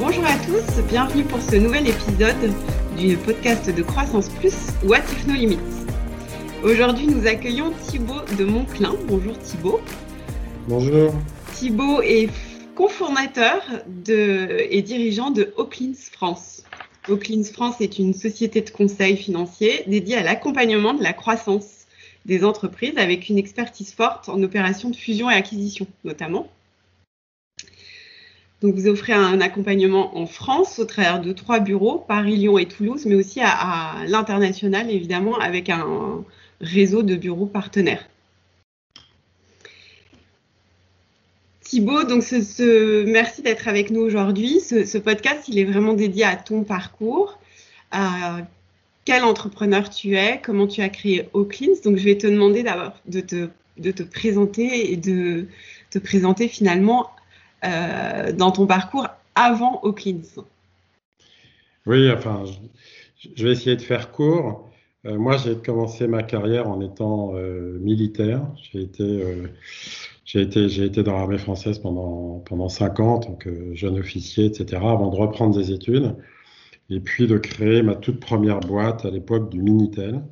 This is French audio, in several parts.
Bonjour à tous, bienvenue pour ce nouvel épisode du podcast de Croissance Plus, What If No Limits. Aujourd'hui, nous accueillons Thibaut de Monclin. Bonjour Thibaut. Bonjour. Thibaut est cofondateur et dirigeant de Oaklins France. Oaklins France est une société de conseil financier dédiée à l'accompagnement de la croissance des entreprises avec une expertise forte en opérations de fusion et acquisition notamment. Donc vous offrez un accompagnement en France au travers de trois bureaux, Paris, Lyon et Toulouse, mais aussi à, l'international évidemment avec un réseau de bureaux partenaires. Thibaut, donc merci d'être avec nous aujourd'hui. Ce, podcast, il est vraiment dédié à ton parcours, à quel entrepreneur tu es, comment tu as créé Oaklins. Donc je vais te demander d'abord de te présenter et de te présenter finalement euh, dans ton parcours avant Oaklins Oui, enfin, je, vais essayer de faire court. Euh, moi, j'ai commencé ma carrière en étant euh, militaire. J'ai été, j'ai été, été dans l'armée française pendant pendant cinq ans, en tant jeune officier, etc. Avant de reprendre des études et puis de créer ma toute première boîte à l'époque du Minitel.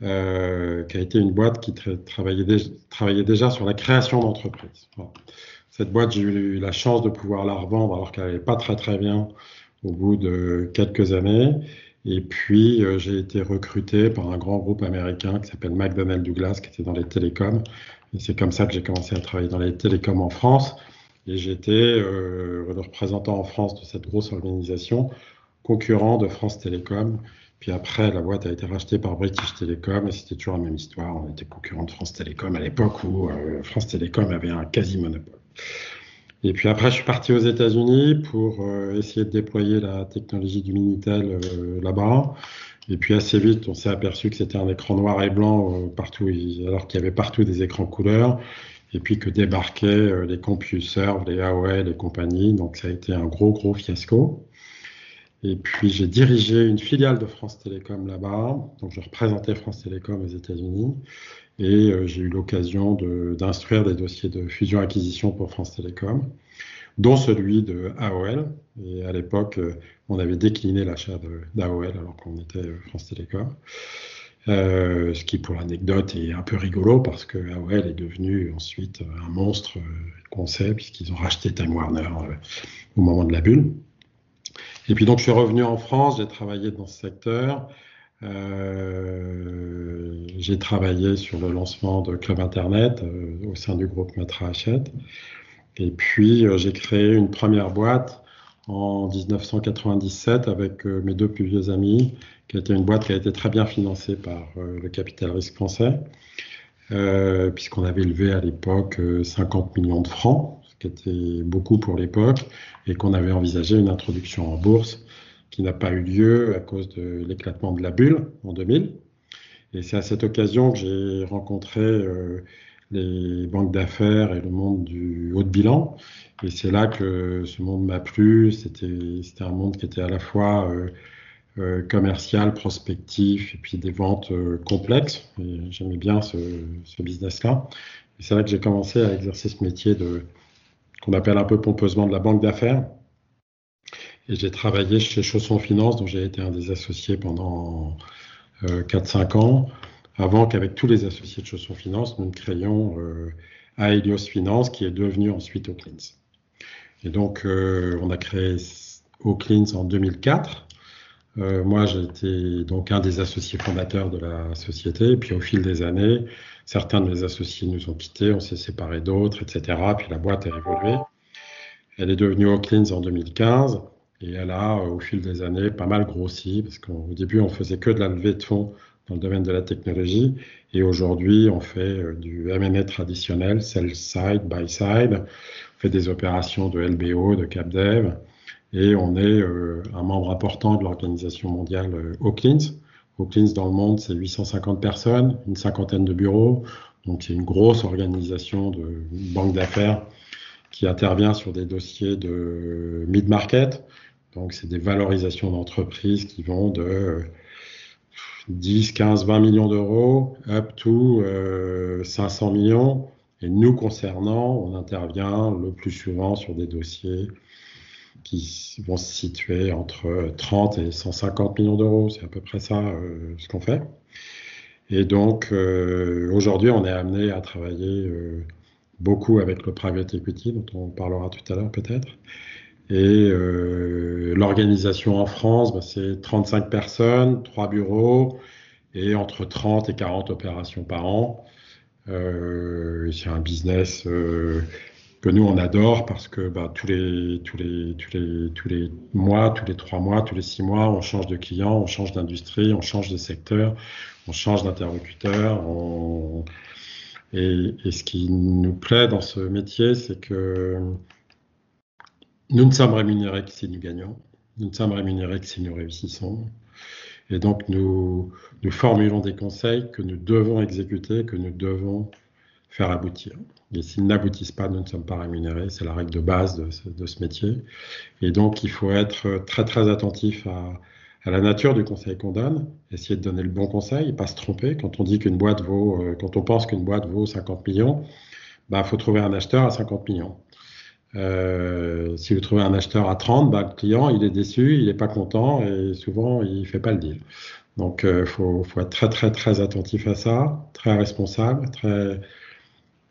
Qui a été une boîte qui travaillait, travaillait, déjà sur la création d'entreprises. Cette boîte, j'ai eu la chance de pouvoir la revendre alors qu'elle n'allait pas très très bien au bout de quelques années. Et puis, euh, j'ai été recruté par un grand groupe américain qui s'appelle McDonnell Douglas, qui était dans les télécoms. Et c'est comme ça que j'ai commencé à travailler dans les télécoms en France. Et j'étais euh, le représentant en France de cette grosse organisation, concurrent de France Télécom. Puis après, la boîte a été rachetée par British Telecom et c'était toujours la même histoire. On était concurrent de France Télécom à l'époque où euh, France Télécom avait un quasi-monopole. Et puis après, je suis parti aux États-Unis pour euh, essayer de déployer la technologie du Minitel euh, là-bas. Et puis assez vite, on s'est aperçu que c'était un écran noir et blanc euh, partout, alors qu'il y avait partout des écrans couleurs. Et puis que débarquaient les CompuServe, les AOL et compagnie. Donc ça a été un gros, gros fiasco. Et puis j'ai dirigé une filiale de France Télécom là-bas. Donc je représentais France Télécom aux États-Unis. Et euh, j'ai eu l'occasion d'instruire des dossiers de fusion-acquisition pour France Télécom, dont celui de AOL. Et à l'époque, euh, on avait décliné l'achat d'AOL alors qu'on était euh, France Télécom. Ce qui, pour l'anecdote, est un peu rigolo parce que AOL est devenu ensuite un monstre qu'on sait puisqu'ils ont racheté Time Warner au moment de la bulle. Et puis donc je suis revenu en France, j'ai travaillé dans ce secteur. Euh, j'ai travaillé sur le lancement de Club Internet euh, au sein du groupe Matra Hachette. Et puis, euh, j'ai créé une première boîte en 1997 avec mes deux plus vieux amis, qui été une boîte qui a été très bien financée par le capital risque français, puisqu'on avait levé à l'époque 50 millions de francs, ce qui était beaucoup pour l'époque, et qu'on avait envisagé une introduction en bourse qui n'a pas eu lieu à cause de l'éclatement de la bulle en 2000. Et c'est à cette occasion que j'ai rencontré euh, les banques d'affaires et le monde du haut de bilan. Et c'est là que ce monde m'a plu. C'était un monde qui était à la fois euh, euh, commercial, prospectif et puis des ventes complexes. J'aimais bien ce, ce business-là. Et c'est là que j'ai commencé à exercer ce métier qu'on appelle un peu pompeusement de la banque d'affaires et j'ai travaillé chez Chausson Finance, dont j'ai été un des associés pendant 4-5 euh, ans, avant qu'avec tous les associés de Chausson Finance, nous créions euh, Aelios Finance, qui est devenu ensuite Oaklins. Et donc, euh, on a créé Oaklins en 2004. Euh, moi, j'ai été donc un des associés fondateurs de la société. Puis, au fil des années, certains de mes associés nous ont quittés, on s'est séparés d'autres, etc. Puis la boîte a évolué. Elle est devenue Oaklins en 2015. Et elle a, euh, au fil des années, pas mal grossi, parce qu'au début, on faisait que de la levée de fonds dans le domaine de la technologie. Et aujourd'hui, on fait euh, du M&A traditionnel, sell side, buy side. On fait des opérations de LBO, de CapDev. Et on est euh, un membre important de l'organisation mondiale euh, Oaklins. Oaklins, dans le monde, c'est 850 personnes, une cinquantaine de bureaux. Donc, c'est une grosse organisation de banque d'affaires qui intervient sur des dossiers de mid-market, donc, c'est des valorisations d'entreprises qui vont de 10, 15, 20 millions d'euros up to 500 euh, millions. Et nous concernant, on intervient le plus souvent sur des dossiers qui vont se situer entre 30 et 150 millions d'euros. C'est à peu près ça ce qu'on fait. Et donc, aujourd'hui, on est amené à travailler beaucoup avec le private equity, dont on parlera tout à l'heure peut-être. Et l'organisation en France, bah, c'est 35 personnes, 3 bureaux et entre 30 et 40 opérations par an. Euh, c'est un business euh, que nous on adore parce que bah, tous les mois, tous les trois mois, tous les six mois, on change de client, on change d'industrie, on change de secteur, on change d'interlocuteur. Et, ce qui nous plaît dans ce métier, c'est que nous ne sommes rémunérés que si nous gagnons, nous ne sommes rémunérés que si nous réussissons. Et donc, nous, formulons des conseils que nous devons exécuter, que nous devons faire aboutir. Et s'ils n'aboutissent pas, nous ne sommes pas rémunérés. C'est la règle de base de ce, métier. Et donc, il faut être très, très attentif à, la nature du conseil qu'on donne, essayer de donner le bon conseil, pas se tromper. Quand on dit qu'une boîte vaut, euh, quand on pense qu'une boîte vaut 50 millions, bah, faut trouver un acheteur à 50 millions. Euh, si vous trouvez un acheteur à 30, bah, le client, il est déçu, il n'est pas content et souvent, il ne fait pas le deal. Donc, il euh, faut, être très, très, très attentif à ça, très responsable, très,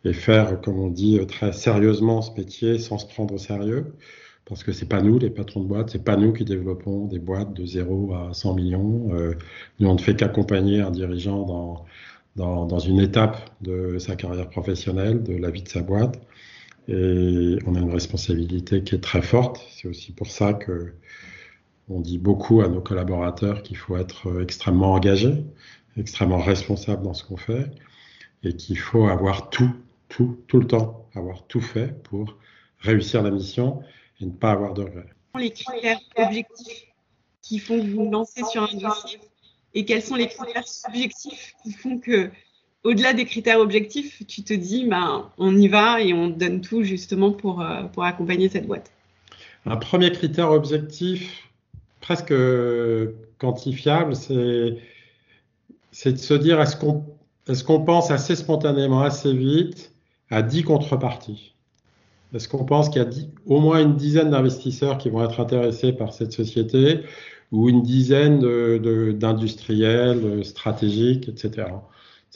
et faire, comme on dit, très sérieusement ce métier sans se prendre au sérieux. Parce que c'est pas nous, les patrons de boîtes, c'est pas nous qui développons des boîtes de 0 à 100 millions. Euh, nous, on ne fait qu'accompagner un dirigeant dans, dans une étape de sa carrière professionnelle, de la vie de sa boîte. Et on a une responsabilité qui est très forte. C'est aussi pour ça que on dit beaucoup à nos collaborateurs qu'il faut être extrêmement engagé, extrêmement responsable dans ce qu'on fait et qu'il faut avoir tout, tout, tout le temps, avoir tout fait pour réussir la mission et ne pas avoir de regrets. Les critères objectifs qui font que vous lancez sur un dossier et quels sont les critères subjectifs qui font que au-delà des critères objectifs, tu te dis, ben, on y va et on donne tout justement pour, euh, accompagner cette boîte Un premier critère objectif, presque quantifiable, c'est, c'est de se dire, est-ce qu'on, pense assez spontanément, assez vite à 10 contreparties? Est-ce qu'on pense qu'il y a au moins une dizaine d'investisseurs qui vont être intéressés par cette société ou une dizaine d'industriels stratégiques, etc.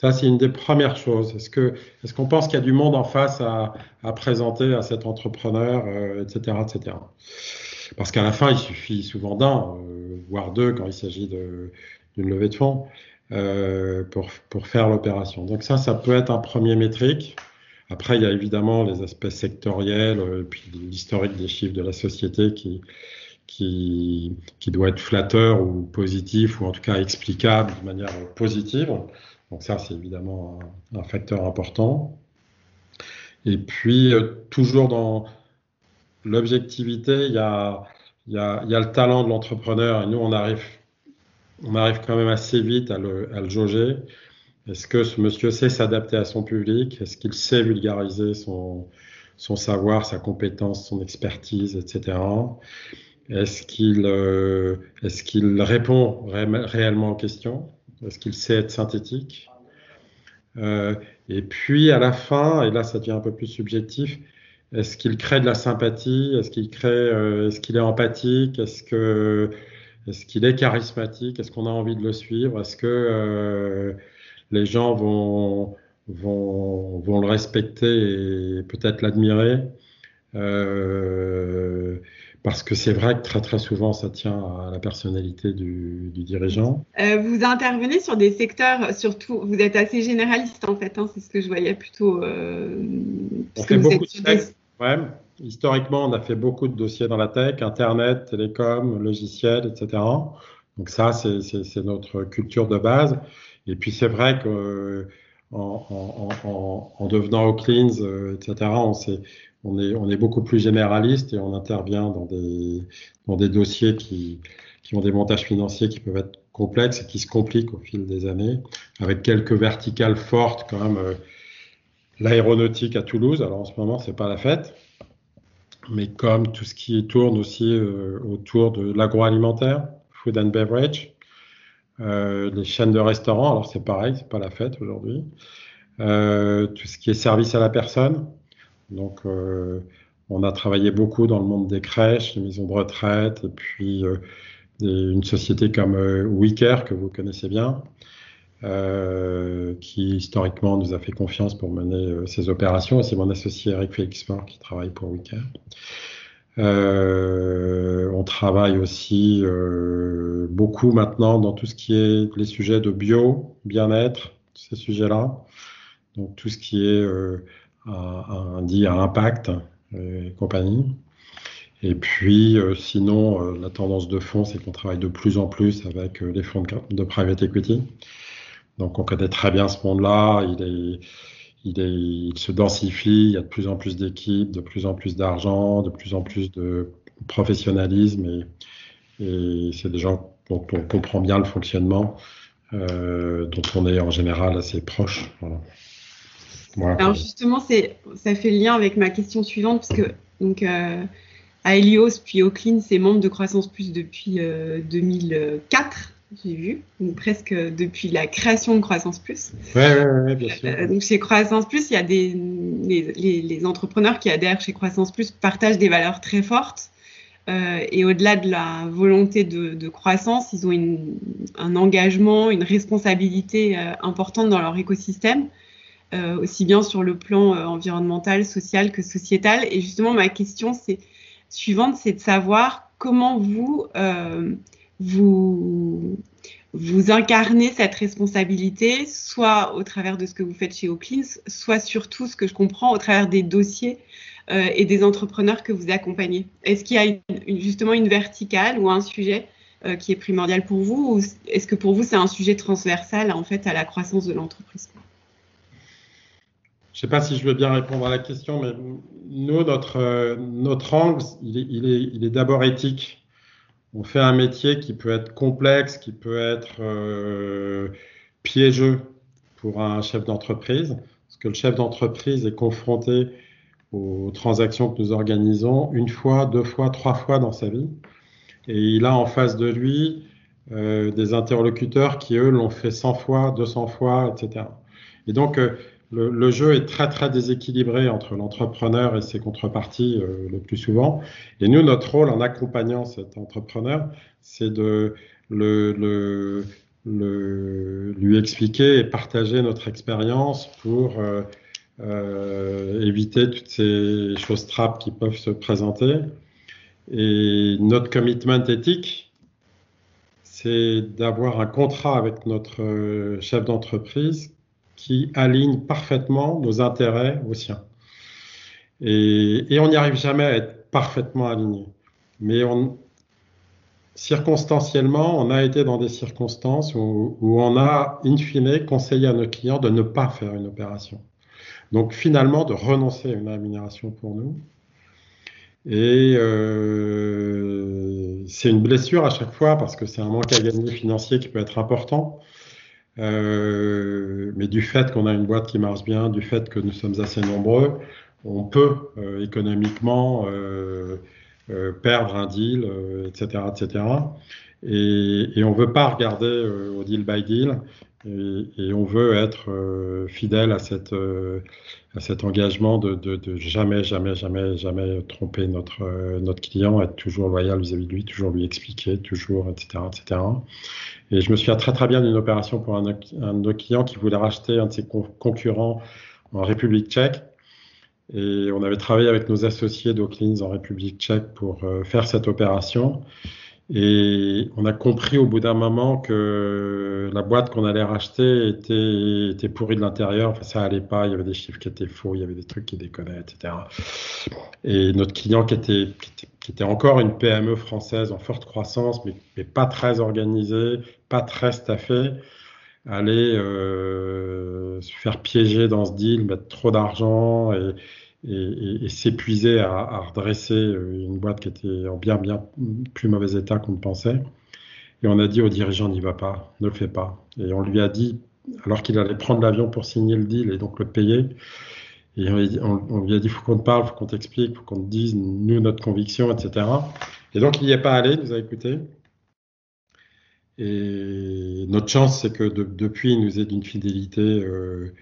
Ça, c'est une des premières choses. Est-ce que, est-ce qu'on pense qu'il y a du monde en face à, présenter à cet entrepreneur, euh, etc., etc. Parce qu'à la fin, il suffit souvent d'un, euh, voire deux, quand il s'agit d'une levée de fonds, euh, pour, pour faire l'opération. Donc ça, ça peut être un premier métrique. Après, il y a évidemment les aspects sectoriels, puis l'historique des chiffres de la société qui, qui, qui doit être flatteur ou positif, ou en tout cas explicable de manière positive. Donc ça, c'est évidemment un, facteur important. Et puis, euh, toujours dans l'objectivité, il y a, le talent de l'entrepreneur. Et nous, on arrive, on arrive quand même assez vite à le, jauger. Est-ce que ce monsieur sait s'adapter à son public? Est-ce qu'il sait vulgariser son, savoir, sa compétence, son expertise, etc. Est-ce qu'il euh, est qu'il répond ré réellement aux questions? Est-ce qu'il sait être synthétique. Euh, Et puis à la fin, et là ça devient un peu plus subjectif, est-ce qu'il crée de la sympathie? Est-ce qu'il crée euh, Est-ce qu'il est empathique? Est-ce que est-ce qu'il est charismatique? Est-ce qu'on a envie de le suivre? Est-ce que euh, les gens vont, vont, vont le respecter et peut-être l'admirer? Parce que c'est vrai que très très souvent ça tient à la personnalité du, du dirigeant. Euh, vous intervenez sur des secteurs, surtout, vous êtes assez généraliste en fait, hein, c'est ce que je voyais plutôt. Euh, on fait beaucoup de tech, ouais. Historiquement, on a fait beaucoup de dossiers dans la tech, Internet, télécom, logiciels, etc. Donc ça, c'est notre culture de base. Et puis c'est vrai que en, en, en, en, devenant euh, etc., on s'est on est, beaucoup plus généraliste et on intervient dans des, dossiers qui, ont des montages financiers qui peuvent être complexes et qui se compliquent au fil des années, avec quelques verticales fortes quand même. Euh, l'aéronautique à Toulouse, alors en ce moment c'est pas la fête, mais comme tout ce qui tourne aussi euh, autour de l'agroalimentaire, food and beverage, euh, les chaînes de restaurants, alors c'est pareil, c'est pas la fête aujourd'hui, tout ce qui est service à la personne, donc, euh, On a travaillé beaucoup dans le monde des crèches, des maisons de retraite, et puis euh, une société comme euh, WeCare, que vous connaissez bien, euh, qui historiquement nous a fait confiance pour mener ces opérations. C'est mon associé Eric Félixmore qui travaille pour WeCare. on travaille aussi beaucoup maintenant dans tout ce qui est les sujets de bio, bien-être, ces sujets-là. Donc tout ce qui est un, dit à impact, et compagnie. Et puis, euh, sinon, euh, la tendance de fond, c'est qu'on travaille de plus en plus avec euh, les fonds de, private equity. Donc, on connaît très bien ce monde-là. Il, est, il, est, il se densifie. Il y a de plus en plus d'équipes, de plus en plus d'argent, de plus en plus de professionnalisme. Et, et c'est des gens dont on comprend bien le fonctionnement, dont on est en général assez proche. Voilà. Alors justement, ça fait le lien avec ma question suivante, parce que donc, euh, à Helios puis Oakland, c'est membre de Croissance Plus depuis 2004, euh, j'ai vu, donc presque depuis la création de Croissance Plus. Oui, ouais, bien sûr. Euh, donc chez Croissance Plus, il y a des les, entrepreneurs qui adhèrent chez Croissance Plus partagent des valeurs très fortes. et au-delà de la volonté de, croissance, ils ont un engagement, une responsabilité importante dans leur écosystème. Euh, aussi bien sur le plan euh, environnemental, social que sociétal. Et justement, ma question c'est suivante, c'est de savoir comment vous, euh, vous, incarnez cette responsabilité, soit au travers de ce que vous faites chez Oaklins, soit surtout, ce que je comprends, au travers des dossiers et des entrepreneurs que vous accompagnez. Est-ce qu'il y a justement une verticale ou un sujet qui est primordial pour vous, ou est-ce que pour vous c'est un sujet transversal en fait à la croissance de l'entreprise? Je ne sais pas si je veux bien répondre à la question, mais nous, notre, euh, notre angle, il est, d'abord éthique. On fait un métier qui peut être complexe, qui peut être euh, piégeux pour un chef d'entreprise, parce que le chef d'entreprise est confronté aux transactions que nous organisons une fois, deux fois, trois fois dans sa vie. Et il a en face de lui euh, des interlocuteurs qui, eux, l'ont fait 100 fois, 200 fois, etc. Et donc, le, jeu est très très déséquilibré entre l'entrepreneur et ses contreparties euh, le plus souvent. Et nous, notre rôle en accompagnant cet entrepreneur, c'est de lui expliquer et partager notre expérience pour euh, euh, éviter toutes ces choses trappes qui peuvent se présenter. Et notre commitment éthique, c'est d'avoir un contrat avec notre chef d'entreprise qui aligne parfaitement nos intérêts aux siens. Et, on n'y arrive jamais à être parfaitement aligné. Mais on, circonstanciellement, on a été dans des circonstances où, on a, in fine, conseillé à nos clients de ne pas faire une opération. Donc finalement, de renoncer à une rémunération pour nous. Et euh, c'est une blessure à chaque fois parce que c'est un manque à gagner financier qui peut être important. Euh, mais du fait qu'on a une boîte qui marche bien, du fait que nous sommes assez nombreux, on peut euh, économiquement euh, perdre un deal, etc., etc. Et, on ne veut pas regarder au deal by deal, et, on veut être fidèle à, cet engagement de, de, jamais, jamais, jamais, jamais tromper notre, client, être toujours loyal vis-à-vis de lui, toujours lui expliquer, toujours, etc., etc. Et je me souviens très très bien d'une opération pour un, de nos clients qui voulait racheter un de ses concurrents en République tchèque. Et on avait travaillé avec nos associés d'Oaklins en République tchèque pour euh, faire cette opération. Et on a compris au bout d'un moment que la boîte qu'on allait racheter était, pourrie de l'intérieur. Ça allait pas. Il y avait des chiffres qui étaient faux, il y avait des trucs qui déconnaient, etc. Et notre client qui était, encore une PME française en forte croissance, mais, mais pas très organisée, pas très staffée, allait euh, se faire piéger dans ce deal, mettre trop d'argent et, et, s'épuiser à, redresser euh, une boîte qui était en bien, bien plus mauvais état qu'on ne pensait. Et on a dit au dirigeant, n'y va pas, ne le fais pas. Et on lui a dit, alors qu'il allait prendre l'avion pour signer le deal et donc le payer, et on, lui a dit, il faut qu'on te parle, il faut qu'on t'explique, il faut qu'on te dise, nous, notre conviction, etc. Et donc, il n'y est pas allé, il nous a écouté. Et notre chance, c'est que depuis, il nous est d'une fidélité euh,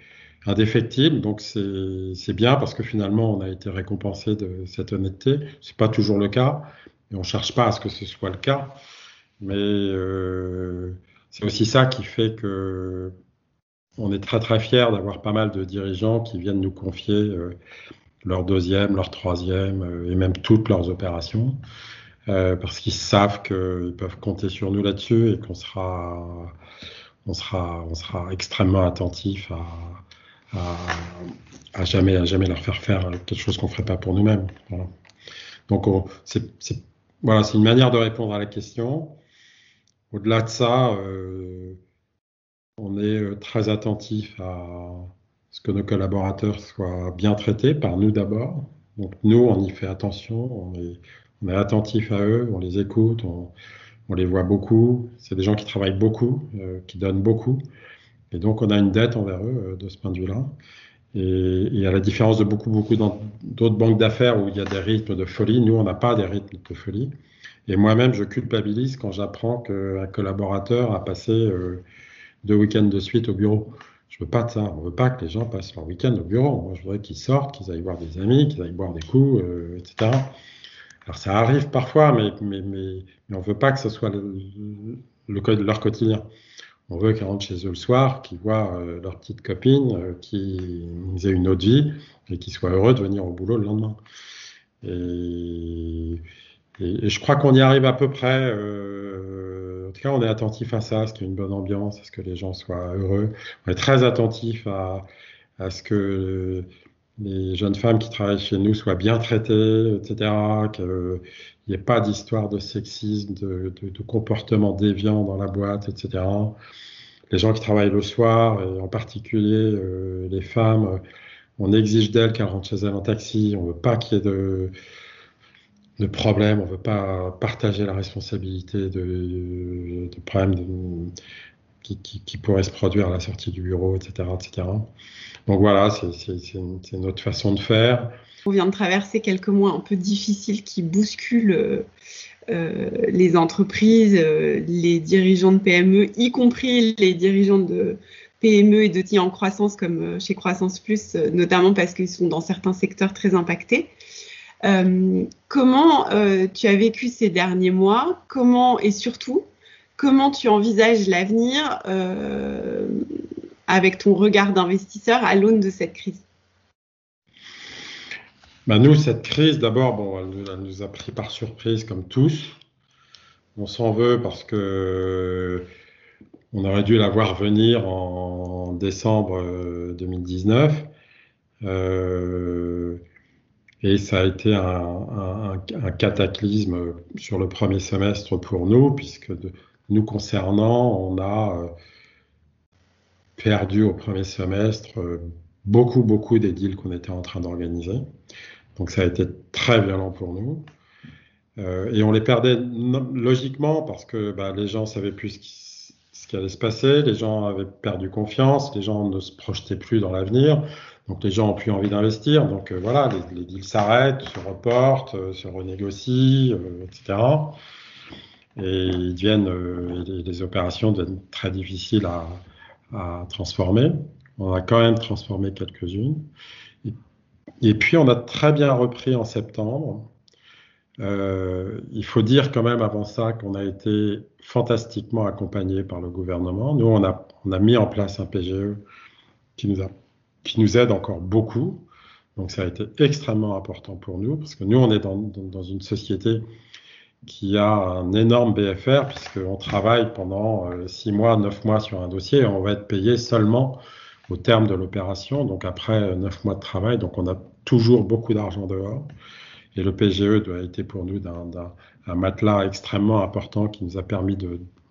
indéfectible. Donc c'est bien parce que finalement on a été récompensé de cette honnêteté. C'est pas toujours le cas et on cherche pas à ce que ce soit le cas. Mais euh, c'est aussi ça qui fait que on est très très fiers d'avoir pas mal de dirigeants qui viennent nous confier euh, leur deuxième, leur troisième euh, et même toutes leurs opérations. parce qu'ils savent qu'ils peuvent compter sur nous là-dessus et qu'on sera, on sera, on sera extrêmement attentif à, à, jamais, à jamais leur faire faire quelque chose qu'on ne ferait pas pour nous-mêmes. Donc, c'est voilà, une manière de répondre à la question. Au-delà de ça, euh, on est euh, très attentif à ce que nos collaborateurs soient bien traités par nous d'abord. Donc nous, on y fait attention, on est, attentif à eux, on les écoute, on, on les voit beaucoup. C'est des gens qui travaillent beaucoup, euh, qui donnent beaucoup. Et donc, on a une dette envers eux euh, de ce point de vue-là. Et, à la différence de beaucoup, beaucoup d'autres banques d'affaires où il y a des rythmes de folie, nous, on n'a pas des rythmes de folie. Et moi-même, je culpabilise quand j'apprends qu'un collaborateur a passé euh, deux week-ends de suite au bureau. Je veux pas de ça. On veut pas que les gens passent leur week-end au bureau. Moi, je voudrais qu'ils sortent, qu'ils aillent voir des amis, qu'ils aillent boire des coups, euh, etc. Alors, ça arrive parfois, mais, mais, mais, on veut pas que ce soit le, le, leur quotidien. On veut qu'ils rentrent chez eux le soir, qu'ils voient euh, leur petite copine, euh, qu'ils aient une autre vie et qu'ils soient heureux de venir au boulot le lendemain. Et, je crois qu'on y arrive à peu près. Euh, en tout cas, on est attentif à ça, à ce qu'il y ait une bonne ambiance, à ce que les gens soient heureux. On est très attentif à, ce que les jeunes femmes qui travaillent chez nous soient bien traitées, etc. Qu'il n'y ait pas d'histoire de sexisme, de, de, comportement déviant dans la boîte, etc les gens qui travaillent le soir, et en particulier euh, les femmes, on exige d'elles qu'elles rentrent chez elles en taxi, on ne veut pas qu'il y ait de, de problèmes, on ne veut pas partager la responsabilité de, de problèmes qui, qui, pourraient se produire à la sortie du bureau, etc. etc. Donc voilà, c'est notre façon de faire. On vient de traverser quelques mois un peu difficiles qui bousculent euh, les entreprises, euh, les dirigeants de PME, y compris les dirigeants de PME et de TI en croissance comme euh, chez Croissance Plus, notamment parce qu'ils sont dans certains secteurs très impactés. comment tu as vécu ces derniers mois? Comment et surtout comment tu envisages l'avenir avec ton regard d'investisseur à l'aune de cette crise? Bah, nous, cette crise, d'abord, bon, elle, nous a pris par surprise, comme tous. On s'en veut parce que on aurait dû la voir venir en décembre 2019. Euh, euh, et ça a été un, cataclysme sur le premier semestre pour nous, puisque nous concernant, on a euh, perdu au premier semestre beaucoup, beaucoup des deals qu'on était en train d'organiser. Donc ça a été très violent pour nous. Euh, et on les perdait logiquement parce que bah, les gens savaient plus ce qui, allait se passer, les gens avaient perdu confiance, les gens ne se projetaient plus dans l'avenir, donc les gens ont plus envie d'investir. Donc euh, voilà, les, deals s'arrêtent, se reportent, euh, se renégocient, etc. Et ils deviennent, les, opérations deviennent très difficiles à transformer. On a quand même transformé quelques-unes. Et puis, on a très bien repris en septembre. Euh, il faut dire quand même avant ça qu'on a été fantastiquement accompagné par le gouvernement. Nous, on a, on a mis en place un PGE qui nous, a, qui nous aide encore beaucoup. Donc, ça a été extrêmement important pour nous parce que nous, on est dans, dans, une société qui a un énorme BFR puisqu'on travaille pendant euh, six mois, neuf mois sur un dossier et on va être payé seulement au terme de l'opération, donc après neuf mois de travail. Donc, on a toujours beaucoup d'argent dehors. Et le PGE doit été pour nous un matelas extrêmement important qui nous a permis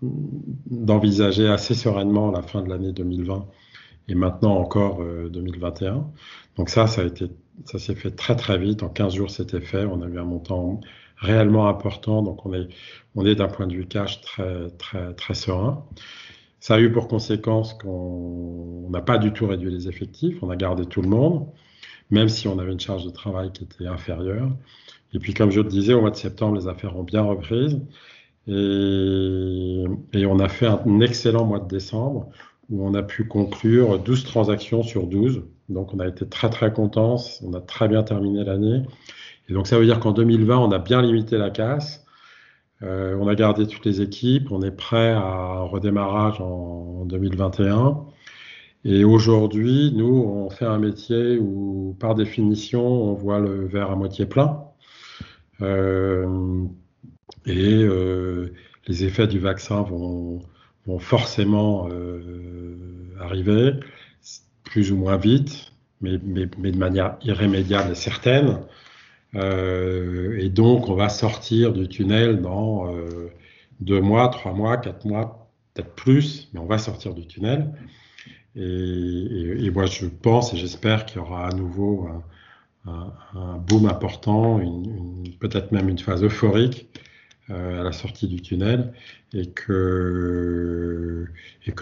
d'envisager assez sereinement la fin de l'année 2020 et maintenant encore 2021. Euh, Donc ça, a ça s'est fait très très vite. En 15 jours, c'était fait. On a eu un montant réellement important. Donc on est, on est d'un point de vue cash très très très serein. Ça a eu pour conséquence qu'on n'a pas du tout réduit les effectifs. On a gardé tout le monde même si on avait une charge de travail qui était inférieure. Et puis, comme je le disais, au mois de septembre, les affaires ont bien repris. Et, on a fait un excellent mois de décembre où on a pu conclure 12 transactions sur 12. Donc on a été très très contents, on a très bien terminé l'année. Et donc ça veut dire qu'en 2020, on a bien limité la casse. Euh, on a gardé toutes les équipes, on est prêt à un redémarrage en 2021. Et aujourd'hui, nous, on fait un métier où, par définition, on voit le verre à moitié plein. Euh, et euh, les effets du vaccin vont, forcément euh, arriver, plus ou moins vite, mais, de manière irrémédiable et certaine. Et donc, on va sortir du tunnel dans deux mois, trois mois, quatre mois, peut-être plus, mais on va sortir du tunnel. Et, moi, je pense et j'espère qu'il y aura à nouveau un, boom important, peut-être même une phase euphorique euh, à la sortie du tunnel, et que,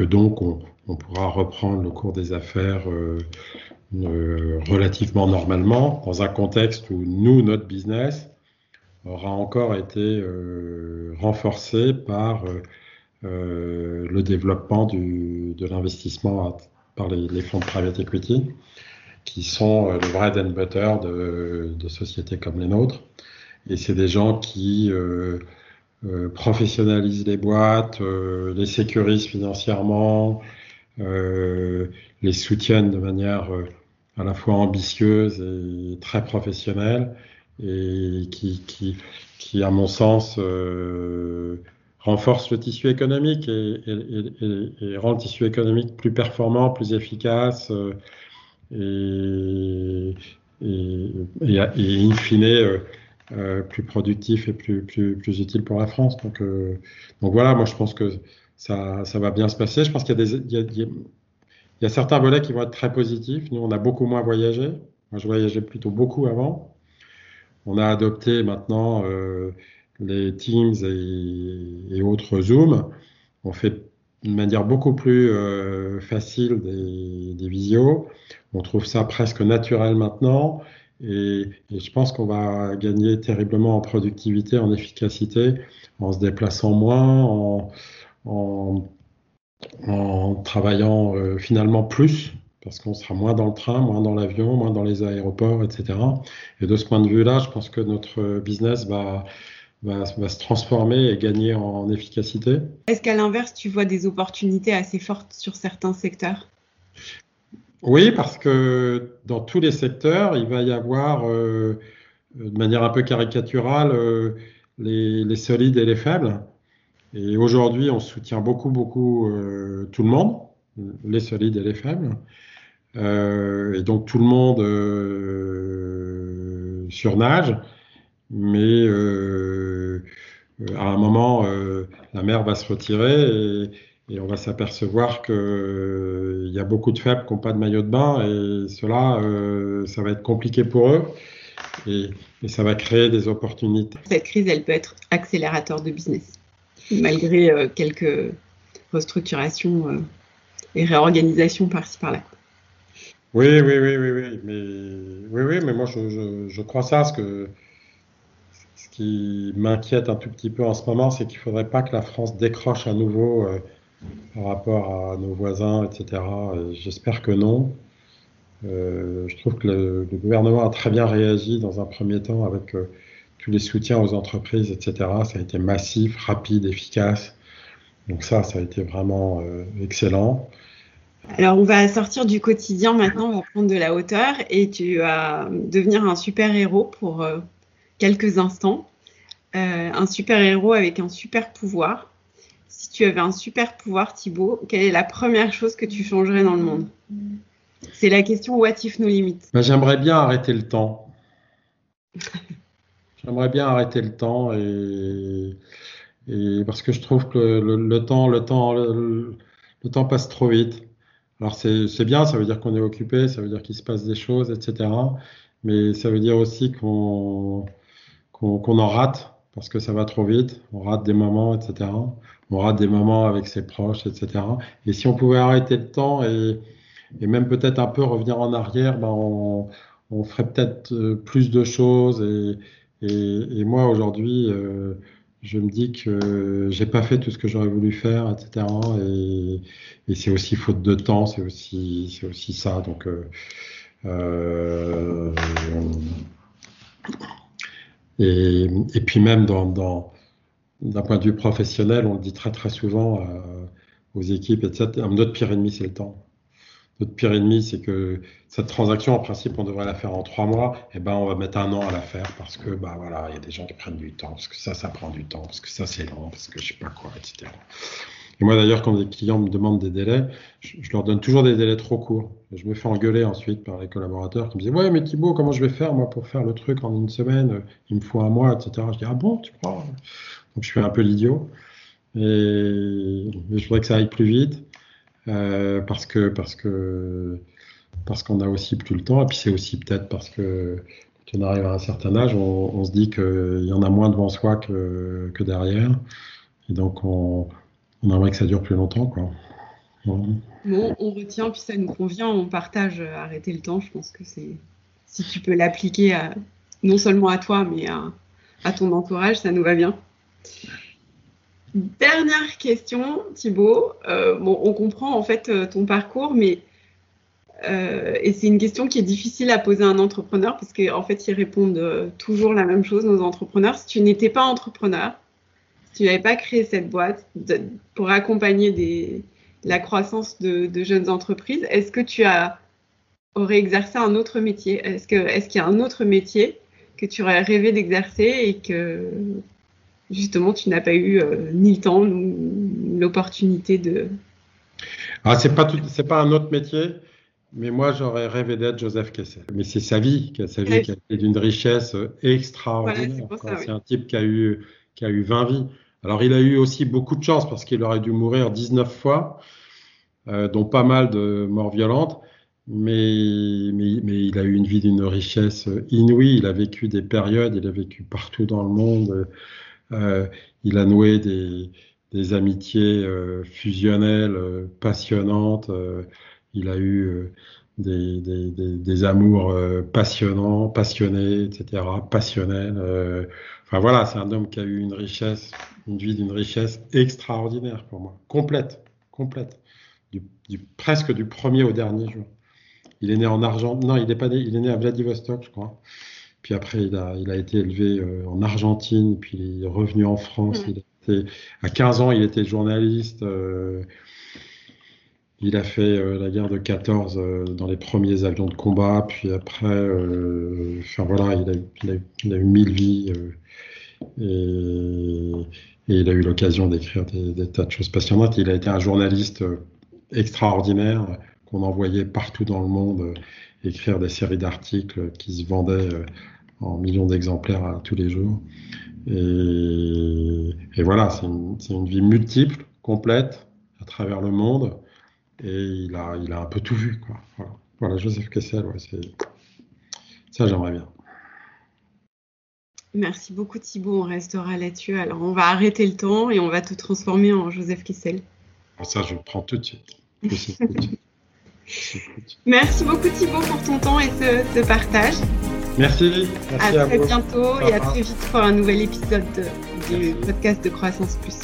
donc on, pourra reprendre le cours des affaires euh, euh, relativement normalement, dans un contexte où nous, notre business, aura encore été renforcé par euh, le développement de l'investissement par les, fonds de private equity, qui sont le bread and butter de, sociétés comme les nôtres. Et c'est des gens qui euh, euh, professionnalisent les boîtes, euh, les sécurisent financièrement, les soutiennent de manière à la fois ambitieuse et très professionnelle et qui, qui, qui à mon sens, euh, renforce le tissu économique et, rend le tissu économique plus performant, plus efficace euh, et, in fine euh, euh, plus productif et plus, plus, plus utile pour la France. Donc, donc voilà, moi je pense que ça, ça va bien se passer. Je pense qu'il y y y a, certains volets qui vont être très positifs. Nous, on a beaucoup moins voyagé. Moi, je voyageais plutôt beaucoup avant. On a adopté maintenant les Teams et, autres Zoom. On fait d'une manière beaucoup plus euh, facile des, des, visios. On trouve ça presque naturel maintenant. Et, je pense qu'on va gagner terriblement en productivité, en efficacité, en se déplaçant moins, en travaillant euh, finalement plus, parce qu'on sera moins dans le train, moins dans l'avion, moins dans les aéroports, etc. Et de ce point de vue-là, je pense que notre business va, va, va, se transformer et gagner en efficacité. Est-ce qu'à l'inverse, tu vois des opportunités assez fortes sur certains secteurs? Oui, parce que dans tous les secteurs, il va y avoir, euh, de manière un peu caricaturale, euh, les, les solides et les faibles. Et aujourd'hui, on soutient beaucoup, beaucoup euh, tout le monde, les solides et les faibles. Euh, et donc tout le monde euh, surnage, mais euh, à un moment, euh, la mer va se retirer et, et on va s'apercevoir qu'il y a beaucoup de faibles qui n'ont pas de maillot de bain et cela, ça va être compliqué pour eux. Et, et ça va créer des opportunités. Cette crise, elle peut être accélérateur de business malgré euh, quelques restructurations euh, et réorganisations par-ci par-là. Oui, oui, oui, oui, oui, mais oui, oui, mais moi je, je, je crois ça. Ce que qui m'inquiète un tout petit peu en ce moment, c'est qu'il ne faudrait pas que la France décroche à nouveau euh, par rapport à nos voisins, etc. J'espère que non. Euh, je trouve que le, gouvernement a très bien réagi dans un premier temps avec euh, tous les soutiens aux entreprises, etc. Ça a été massif, rapide, efficace. Donc ça, ça a été vraiment euh, excellent. Alors, on va sortir du quotidien maintenant, on va prendre de la hauteur et tu vas devenir un super-héros pour euh, quelques instants. Euh, un super-héros avec un super pouvoir. Si tu avais un super pouvoir, Thibaut, quelle est la première chose que tu changerais dans le monde? C'est la question What if no limit ben, J'aimerais bien arrêter le temps. J'aimerais bien arrêter le temps et, parce que je trouve que le, temps, le temps, le, temps passe trop vite. Alors c'est bien, ça veut dire qu'on est occupé, ça veut dire qu'il se passe des choses, etc. Mais ça veut dire aussi qu'on qu'on qu en rate parce que ça va trop vite. On rate des moments, etc. On rate des moments avec ses proches, etc. Et si on pouvait arrêter le temps et, même peut-être un peu revenir en arrière, ben on, ferait peut-être plus de choses et, moi, aujourd'hui, euh, je me dis que j'ai pas fait tout ce que j'aurais voulu faire, etc. Et, et c'est aussi faute de temps, c'est aussi, c'est aussi ça. Donc, euh, euh, et, puis même dans, dans, d'un point de vue professionnel, on le dit très très souvent euh, aux équipes, etc. Notre pire ennemi, c'est le temps. Notre pire ennemi, c'est que cette transaction, en principe, on devrait la faire en trois mois. Et eh ben, on va mettre un an à la faire parce que, bah voilà, il y a des gens qui prennent du temps, parce que ça, ça prend du temps, parce que ça, c'est lent, parce que je sais pas quoi, etc. Et moi, d'ailleurs, quand des clients me demandent des délais, je, leur donne toujours des délais trop courts. je me fais engueuler ensuite par les collaborateurs qui me disent Ouais, mais Thibaut, comment je vais faire, moi, pour faire le truc en une semaine Il me faut un mois, etc. Je dis Ah bon, tu crois? Donc, je suis un peu l'idiot. Et je voudrais que ça aille plus vite. Euh, parce que parce que parce qu'on a aussi plus le temps et puis c'est aussi peut-être parce que quand on arrive à un certain âge, on, se dit qu'il y en a moins devant soi que, que derrière et donc on, on, aimerait que ça dure plus longtemps quoi. On retient puis ça nous convient, on partage arrêter le temps. Je pense que c'est si tu peux l'appliquer non seulement à toi mais à, ton entourage, ça nous va bien. Dernière question, Thibaut. Euh, on comprend en fait euh, ton parcours, mais euh, et c'est une question qui est difficile à poser à un entrepreneur parce qu'en en fait, ils répondent toujours la même chose, nos entrepreneurs. Si tu n'étais pas entrepreneur, si tu n'avais pas créé cette boîte pour accompagner des, la croissance de, de jeunes entreprises, est-ce que tu as, aurais exercé un autre métier? Est-ce qu'il est qu'il y a un autre métier que tu aurais rêvé d'exercer et que justement, tu n'as pas eu euh, ni le temps ni l'opportunité de? Ah, c'est pas c'est pas un autre métier, mais moi j'aurais rêvé d'être Joseph Kessel. Mais c'est sa vie, sa vie qui a été d'une richesse extraordinaire. c'est un type qui a eu qui a eu 20 vies. Alors il a eu aussi beaucoup de chance parce qu'il aurait dû mourir 19 fois, euh, dont pas mal de morts violentes. Mais, mais, il a eu une vie d'une richesse inouïe. Il a vécu des périodes, il a vécu partout dans le monde. Euh, il a noué des, amitiés euh, fusionnelles, passionnantes. il a eu des, amours passionnants, passionnés, etc., passionnels. Enfin voilà, c'est un homme qui a eu une richesse, une vie d'une richesse extraordinaire pour moi, complète, complète, du, du, presque du premier au dernier jour. Il est né en Argentine, non, il n'est pas né, il est né à Vladivostok, je crois. Puis après, il a, il a été élevé euh, en Argentine, puis il est revenu en France. Mm. Il était, à 15 ans, il était journaliste. Euh, il a fait euh, la guerre de 14 dans les premiers avions de combat. Puis après, enfin voilà, il a, eu mille vies. Et, il a eu l'occasion d'écrire des, tas de choses passionnantes. Il a été un journaliste extraordinaire qu'on envoyait partout dans le monde écrire des séries d'articles qui se vendaient euh, en millions d'exemplaires tous les jours. Et, voilà, c'est une, vie multiple, complète, à travers le monde. Et il a, il a un peu tout vu. Quoi. Voilà. voilà Joseph Kessel, ouais, ça j'aimerais bien. Merci beaucoup Thibault, on restera là-dessus. Alors on va arrêter le temps et on va te transformer en Joseph Kessel. Ça je le prends tout de suite. Merci beaucoup Thibault pour ton temps et ce, partage. Merci. à, très bientôt et à très vite pour un nouvel épisode du podcast de Croissance Plus.